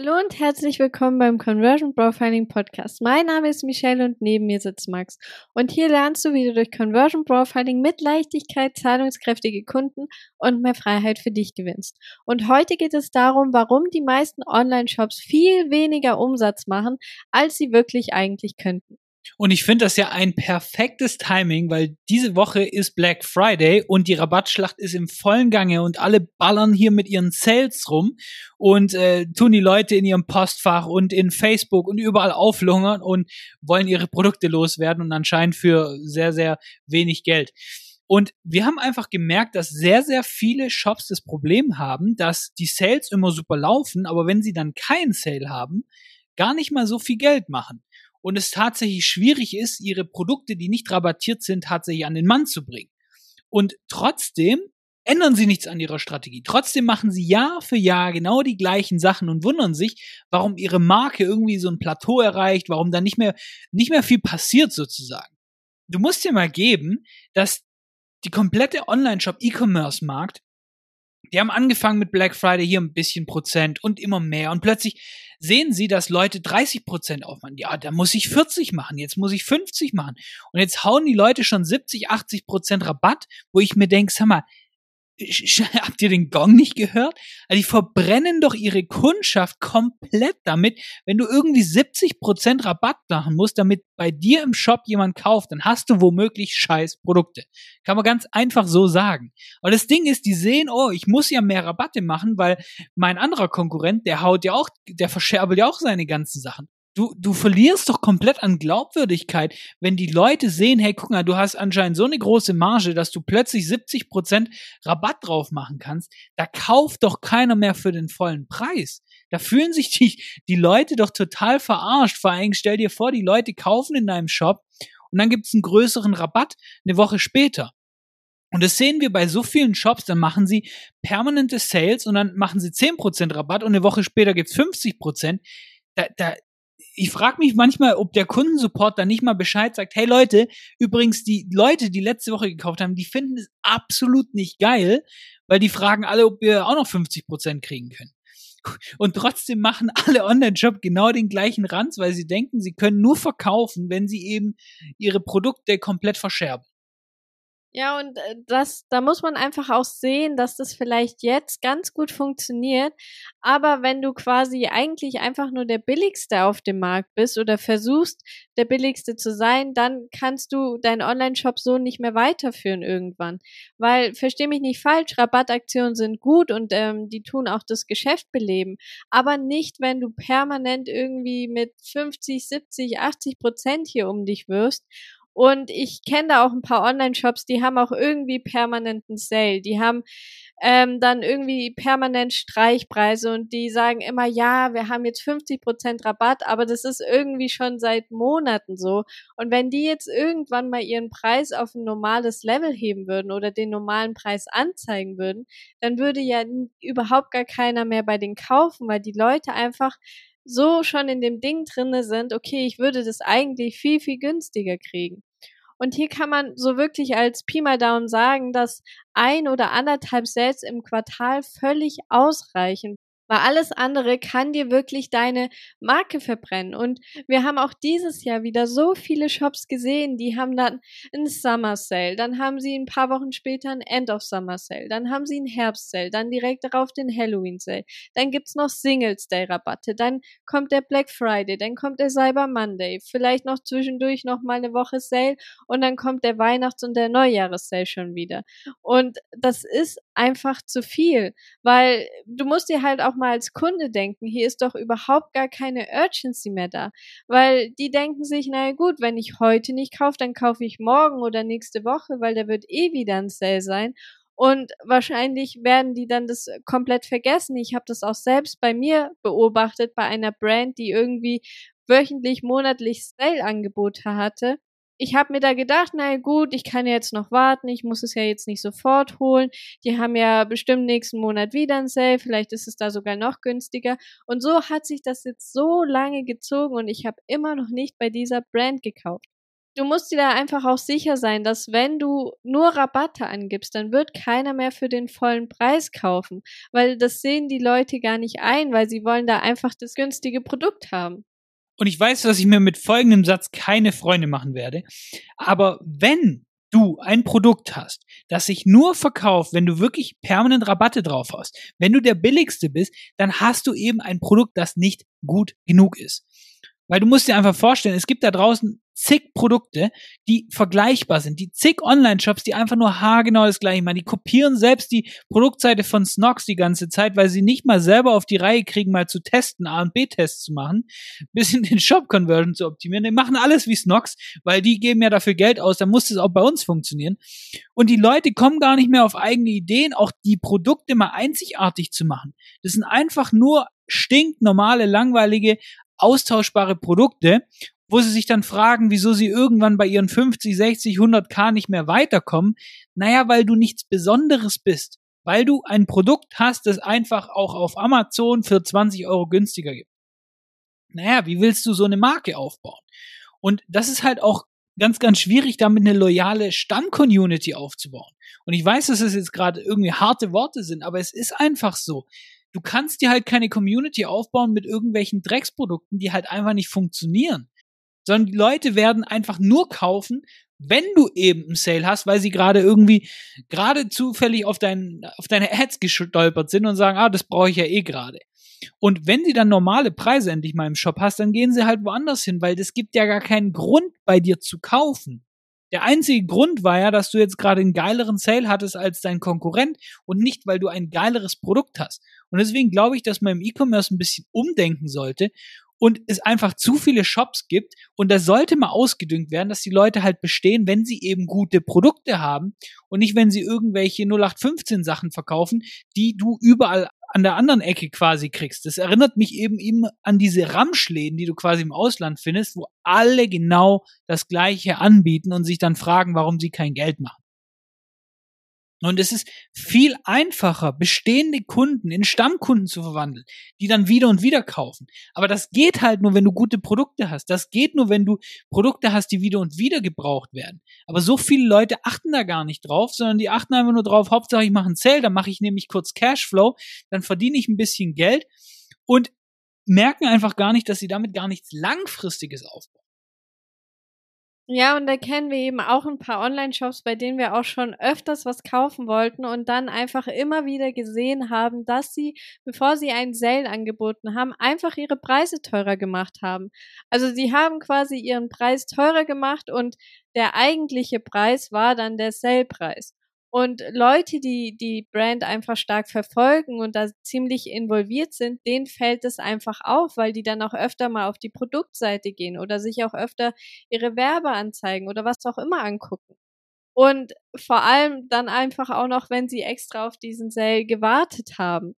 Hallo und herzlich willkommen beim Conversion Profiling Podcast. Mein Name ist Michelle und neben mir sitzt Max. Und hier lernst du, wie du durch Conversion Profiling mit Leichtigkeit zahlungskräftige Kunden und mehr Freiheit für dich gewinnst. Und heute geht es darum, warum die meisten Online-Shops viel weniger Umsatz machen, als sie wirklich eigentlich könnten. Und ich finde das ja ein perfektes Timing, weil diese Woche ist Black Friday und die Rabattschlacht ist im vollen Gange und alle ballern hier mit ihren Sales rum und äh, tun die Leute in ihrem Postfach und in Facebook und überall auflungern und wollen ihre Produkte loswerden und anscheinend für sehr, sehr wenig Geld. Und wir haben einfach gemerkt, dass sehr, sehr viele Shops das Problem haben, dass die Sales immer super laufen, aber wenn sie dann keinen Sale haben, gar nicht mal so viel Geld machen und es tatsächlich schwierig ist, ihre Produkte, die nicht rabattiert sind, tatsächlich an den Mann zu bringen. Und trotzdem ändern sie nichts an ihrer Strategie. Trotzdem machen sie Jahr für Jahr genau die gleichen Sachen und wundern sich, warum ihre Marke irgendwie so ein Plateau erreicht, warum da nicht mehr, nicht mehr viel passiert sozusagen. Du musst dir mal geben, dass die komplette Online-Shop-E-Commerce-Markt die haben angefangen mit Black Friday hier ein bisschen Prozent und immer mehr. Und plötzlich sehen sie, dass Leute 30 Prozent aufmachen. Ja, da muss ich 40 machen, jetzt muss ich 50 machen. Und jetzt hauen die Leute schon 70, 80 Prozent Rabatt, wo ich mir denke, sag mal, habt ihr den Gong nicht gehört? Also die verbrennen doch ihre Kundschaft komplett damit. Wenn du irgendwie 70% Rabatt machen musst, damit bei dir im Shop jemand kauft, dann hast du womöglich scheiß Produkte. Kann man ganz einfach so sagen. Aber das Ding ist, die sehen, oh, ich muss ja mehr Rabatte machen, weil mein anderer Konkurrent, der haut ja auch, der verscherbelt ja auch seine ganzen Sachen du, du verlierst doch komplett an Glaubwürdigkeit, wenn die Leute sehen, hey, guck mal, du hast anscheinend so eine große Marge, dass du plötzlich 70 Prozent Rabatt drauf machen kannst. Da kauft doch keiner mehr für den vollen Preis. Da fühlen sich die, die Leute doch total verarscht. Vor allem stell dir vor, die Leute kaufen in deinem Shop und dann gibt's einen größeren Rabatt eine Woche später. Und das sehen wir bei so vielen Shops, dann machen sie permanente Sales und dann machen sie 10% Rabatt und eine Woche später gibt's 50%. Da, da, ich frage mich manchmal, ob der Kundensupport da nicht mal Bescheid sagt, hey Leute, übrigens die Leute, die letzte Woche gekauft haben, die finden es absolut nicht geil, weil die fragen alle, ob wir auch noch 50 Prozent kriegen können. Und trotzdem machen alle Online-Shop genau den gleichen Ranz, weil sie denken, sie können nur verkaufen, wenn sie eben ihre Produkte komplett verscherben. Ja, und äh, das, da muss man einfach auch sehen, dass das vielleicht jetzt ganz gut funktioniert. Aber wenn du quasi eigentlich einfach nur der billigste auf dem Markt bist oder versuchst, der billigste zu sein, dann kannst du deinen Online-Shop so nicht mehr weiterführen irgendwann. Weil, versteh mich nicht falsch, Rabattaktionen sind gut und ähm, die tun auch das Geschäft beleben. Aber nicht, wenn du permanent irgendwie mit 50, 70, 80 Prozent hier um dich wirst und ich kenne da auch ein paar Online-Shops, die haben auch irgendwie permanenten Sale. Die haben ähm, dann irgendwie permanent Streichpreise und die sagen immer, ja, wir haben jetzt 50% Rabatt, aber das ist irgendwie schon seit Monaten so. Und wenn die jetzt irgendwann mal ihren Preis auf ein normales Level heben würden oder den normalen Preis anzeigen würden, dann würde ja überhaupt gar keiner mehr bei denen kaufen, weil die Leute einfach so schon in dem Ding drinne sind, okay, ich würde das eigentlich viel, viel günstiger kriegen. Und hier kann man so wirklich als Pi mal Daumen sagen, dass ein oder anderthalb Sales im Quartal völlig ausreichen. Weil alles andere kann dir wirklich deine Marke verbrennen. Und wir haben auch dieses Jahr wieder so viele Shops gesehen, die haben dann einen Summer Sale, dann haben sie ein paar Wochen später ein End of Summer Sale, dann haben sie einen Herbst Sale, dann direkt darauf den Halloween Sale, dann gibt's noch Singles Day Rabatte, dann kommt der Black Friday, dann kommt der Cyber Monday, vielleicht noch zwischendurch noch mal eine Woche Sale und dann kommt der Weihnachts- und der Neujahres Sale schon wieder. Und das ist einfach zu viel, weil du musst dir halt auch mal als Kunde denken, hier ist doch überhaupt gar keine Urgency mehr da, weil die denken sich, naja gut, wenn ich heute nicht kaufe, dann kaufe ich morgen oder nächste Woche, weil da wird eh wieder ein Sale sein. Und wahrscheinlich werden die dann das komplett vergessen. Ich habe das auch selbst bei mir beobachtet, bei einer Brand, die irgendwie wöchentlich, monatlich Sale-Angebote hatte ich habe mir da gedacht, na gut, ich kann jetzt noch warten, ich muss es ja jetzt nicht sofort holen. Die haben ja bestimmt nächsten Monat wieder ein Sale, vielleicht ist es da sogar noch günstiger. Und so hat sich das jetzt so lange gezogen und ich habe immer noch nicht bei dieser Brand gekauft. du musst dir da einfach auch sicher sein, dass wenn du nur Rabatte angibst, dann wird keiner mehr für den vollen Preis kaufen, weil das sehen die Leute gar nicht ein, weil sie wollen da einfach das günstige Produkt haben. Und ich weiß, dass ich mir mit folgendem Satz keine Freunde machen werde. Aber wenn du ein Produkt hast, das sich nur verkauft, wenn du wirklich permanent Rabatte drauf hast, wenn du der billigste bist, dann hast du eben ein Produkt, das nicht gut genug ist. Weil du musst dir einfach vorstellen, es gibt da draußen zig Produkte, die vergleichbar sind, die zig Online-Shops, die einfach nur haargenau das gleiche machen. Die kopieren selbst die Produktseite von Snox die ganze Zeit, weil sie nicht mal selber auf die Reihe kriegen, mal zu testen, A und B-Tests zu machen, bis in den Shop-Conversion zu optimieren. Die machen alles wie Snox, weil die geben ja dafür Geld aus, dann muss es auch bei uns funktionieren. Und die Leute kommen gar nicht mehr auf eigene Ideen, auch die Produkte mal einzigartig zu machen. Das sind einfach nur stinknormale, langweilige, austauschbare Produkte, wo sie sich dann fragen, wieso sie irgendwann bei ihren 50, 60, 100k nicht mehr weiterkommen. Naja, weil du nichts Besonderes bist. Weil du ein Produkt hast, das einfach auch auf Amazon für 20 Euro günstiger gibt. Naja, wie willst du so eine Marke aufbauen? Und das ist halt auch ganz, ganz schwierig, damit eine loyale Stamm-Community aufzubauen. Und ich weiß, dass es jetzt gerade irgendwie harte Worte sind, aber es ist einfach so du kannst dir halt keine Community aufbauen mit irgendwelchen Drecksprodukten, die halt einfach nicht funktionieren. Sondern die Leute werden einfach nur kaufen, wenn du eben einen Sale hast, weil sie gerade irgendwie gerade zufällig auf, dein, auf deine Ads gestolpert sind und sagen, ah, das brauche ich ja eh gerade. Und wenn sie dann normale Preise endlich mal im Shop hast, dann gehen sie halt woanders hin, weil das gibt ja gar keinen Grund bei dir zu kaufen. Der einzige Grund war ja, dass du jetzt gerade einen geileren Sale hattest als dein Konkurrent und nicht, weil du ein geileres Produkt hast. Und deswegen glaube ich, dass man im E-Commerce ein bisschen umdenken sollte und es einfach zu viele Shops gibt und da sollte mal ausgedüngt werden, dass die Leute halt bestehen, wenn sie eben gute Produkte haben und nicht, wenn sie irgendwelche 0815 Sachen verkaufen, die du überall an der anderen Ecke quasi kriegst. Das erinnert mich eben eben an diese Ramschläden, die du quasi im Ausland findest, wo alle genau das Gleiche anbieten und sich dann fragen, warum sie kein Geld machen. Und es ist viel einfacher, bestehende Kunden in Stammkunden zu verwandeln, die dann wieder und wieder kaufen. Aber das geht halt nur, wenn du gute Produkte hast. Das geht nur, wenn du Produkte hast, die wieder und wieder gebraucht werden. Aber so viele Leute achten da gar nicht drauf, sondern die achten einfach nur drauf, Hauptsache ich mache einen Sale, dann mache ich nämlich kurz Cashflow, dann verdiene ich ein bisschen Geld und merken einfach gar nicht, dass sie damit gar nichts Langfristiges aufbauen. Ja, und da kennen wir eben auch ein paar Online-Shops, bei denen wir auch schon öfters was kaufen wollten und dann einfach immer wieder gesehen haben, dass sie, bevor sie einen Sale angeboten haben, einfach ihre Preise teurer gemacht haben. Also sie haben quasi ihren Preis teurer gemacht und der eigentliche Preis war dann der Sale-Preis. Und Leute, die die Brand einfach stark verfolgen und da ziemlich involviert sind, denen fällt es einfach auf, weil die dann auch öfter mal auf die Produktseite gehen oder sich auch öfter ihre Werbeanzeigen oder was auch immer angucken. Und vor allem dann einfach auch noch, wenn sie extra auf diesen Sale gewartet haben.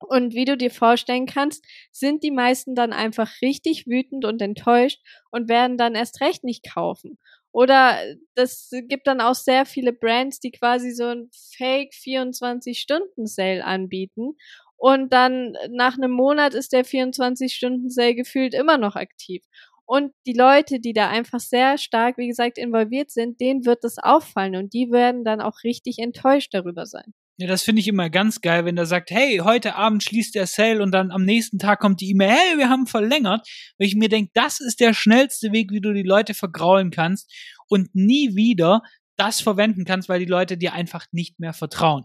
Und wie du dir vorstellen kannst, sind die meisten dann einfach richtig wütend und enttäuscht und werden dann erst recht nicht kaufen. Oder das gibt dann auch sehr viele Brands, die quasi so ein Fake 24-Stunden-Sale anbieten. Und dann nach einem Monat ist der 24-Stunden-Sale gefühlt immer noch aktiv. Und die Leute, die da einfach sehr stark, wie gesagt, involviert sind, denen wird das auffallen und die werden dann auch richtig enttäuscht darüber sein. Ja, das finde ich immer ganz geil, wenn der sagt, hey, heute Abend schließt der Sale und dann am nächsten Tag kommt die E-Mail, hey, wir haben verlängert. Weil ich mir denke, das ist der schnellste Weg, wie du die Leute vergraulen kannst und nie wieder das verwenden kannst, weil die Leute dir einfach nicht mehr vertrauen.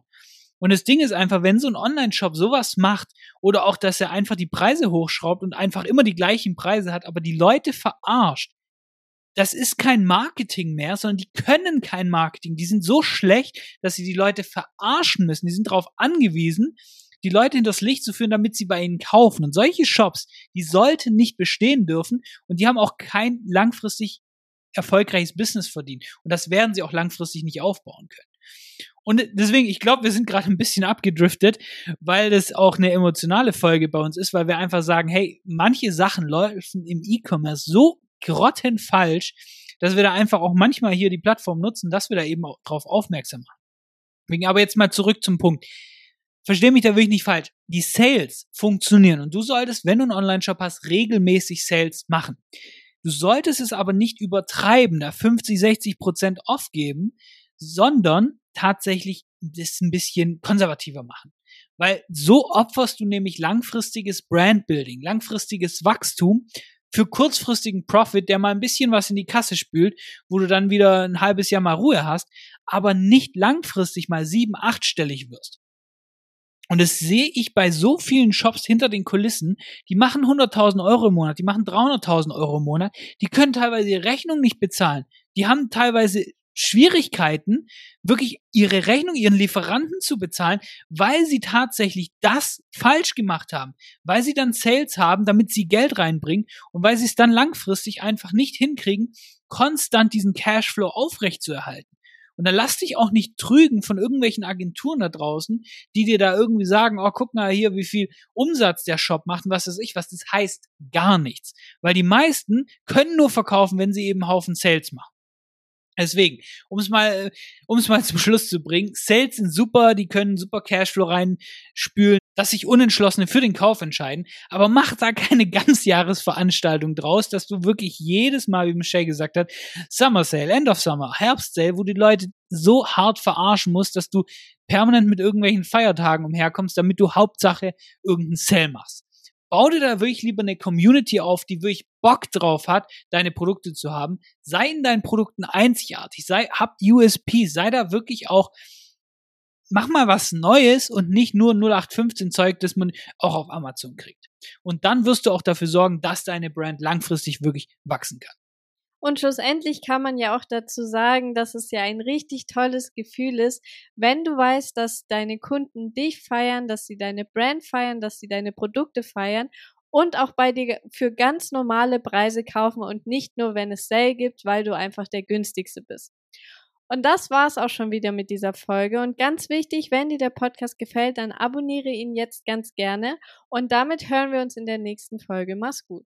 Und das Ding ist einfach, wenn so ein Online-Shop sowas macht oder auch, dass er einfach die Preise hochschraubt und einfach immer die gleichen Preise hat, aber die Leute verarscht, das ist kein Marketing mehr, sondern die können kein Marketing. Die sind so schlecht, dass sie die Leute verarschen müssen. Die sind darauf angewiesen, die Leute hinters Licht zu führen, damit sie bei ihnen kaufen. Und solche Shops, die sollten nicht bestehen dürfen und die haben auch kein langfristig erfolgreiches Business verdient. Und das werden sie auch langfristig nicht aufbauen können. Und deswegen, ich glaube, wir sind gerade ein bisschen abgedriftet, weil das auch eine emotionale Folge bei uns ist, weil wir einfach sagen, hey, manche Sachen laufen im E-Commerce so grottenfalsch, dass wir da einfach auch manchmal hier die Plattform nutzen, dass wir da eben auch drauf aufmerksam machen. Aber jetzt mal zurück zum Punkt. Versteh mich da wirklich nicht falsch. Die Sales funktionieren und du solltest, wenn du einen Online-Shop hast, regelmäßig Sales machen. Du solltest es aber nicht übertreiben, da 50, 60 Prozent aufgeben, sondern tatsächlich das ein bisschen konservativer machen. Weil so opferst du nämlich langfristiges Brandbuilding, langfristiges Wachstum für kurzfristigen Profit, der mal ein bisschen was in die Kasse spült, wo du dann wieder ein halbes Jahr mal Ruhe hast, aber nicht langfristig mal sieben, achtstellig wirst. Und das sehe ich bei so vielen Shops hinter den Kulissen, die machen 100.000 Euro im Monat, die machen 300.000 Euro im Monat, die können teilweise ihre Rechnung nicht bezahlen. Die haben teilweise Schwierigkeiten, wirklich ihre Rechnung, ihren Lieferanten zu bezahlen, weil sie tatsächlich das falsch gemacht haben, weil sie dann Sales haben, damit sie Geld reinbringen und weil sie es dann langfristig einfach nicht hinkriegen, konstant diesen Cashflow aufrechtzuerhalten. Und dann lass dich auch nicht trügen von irgendwelchen Agenturen da draußen, die dir da irgendwie sagen, oh, guck mal hier, wie viel Umsatz der Shop macht und was weiß ich, was das heißt, gar nichts. Weil die meisten können nur verkaufen, wenn sie eben Haufen Sales machen. Deswegen, um es mal, um es mal zum Schluss zu bringen, Sales sind super, die können super Cashflow reinspülen, dass sich Unentschlossene für den Kauf entscheiden, aber mach da keine Ganzjahresveranstaltung draus, dass du wirklich jedes Mal, wie Michelle gesagt hat, Summer Sale, End of Summer, Herbst Sale, wo die Leute so hart verarschen musst, dass du permanent mit irgendwelchen Feiertagen umherkommst, damit du Hauptsache irgendeinen Sale machst bau dir da wirklich lieber eine Community auf, die wirklich Bock drauf hat, deine Produkte zu haben. Sei in deinen Produkten einzigartig, sei, hab USP, sei da wirklich auch, mach mal was Neues und nicht nur 0815 Zeug, das man auch auf Amazon kriegt. Und dann wirst du auch dafür sorgen, dass deine Brand langfristig wirklich wachsen kann. Und schlussendlich kann man ja auch dazu sagen, dass es ja ein richtig tolles Gefühl ist, wenn du weißt, dass deine Kunden dich feiern, dass sie deine Brand feiern, dass sie deine Produkte feiern und auch bei dir für ganz normale Preise kaufen und nicht nur, wenn es Sale gibt, weil du einfach der günstigste bist. Und das war's auch schon wieder mit dieser Folge. Und ganz wichtig, wenn dir der Podcast gefällt, dann abonniere ihn jetzt ganz gerne. Und damit hören wir uns in der nächsten Folge. Mach's gut.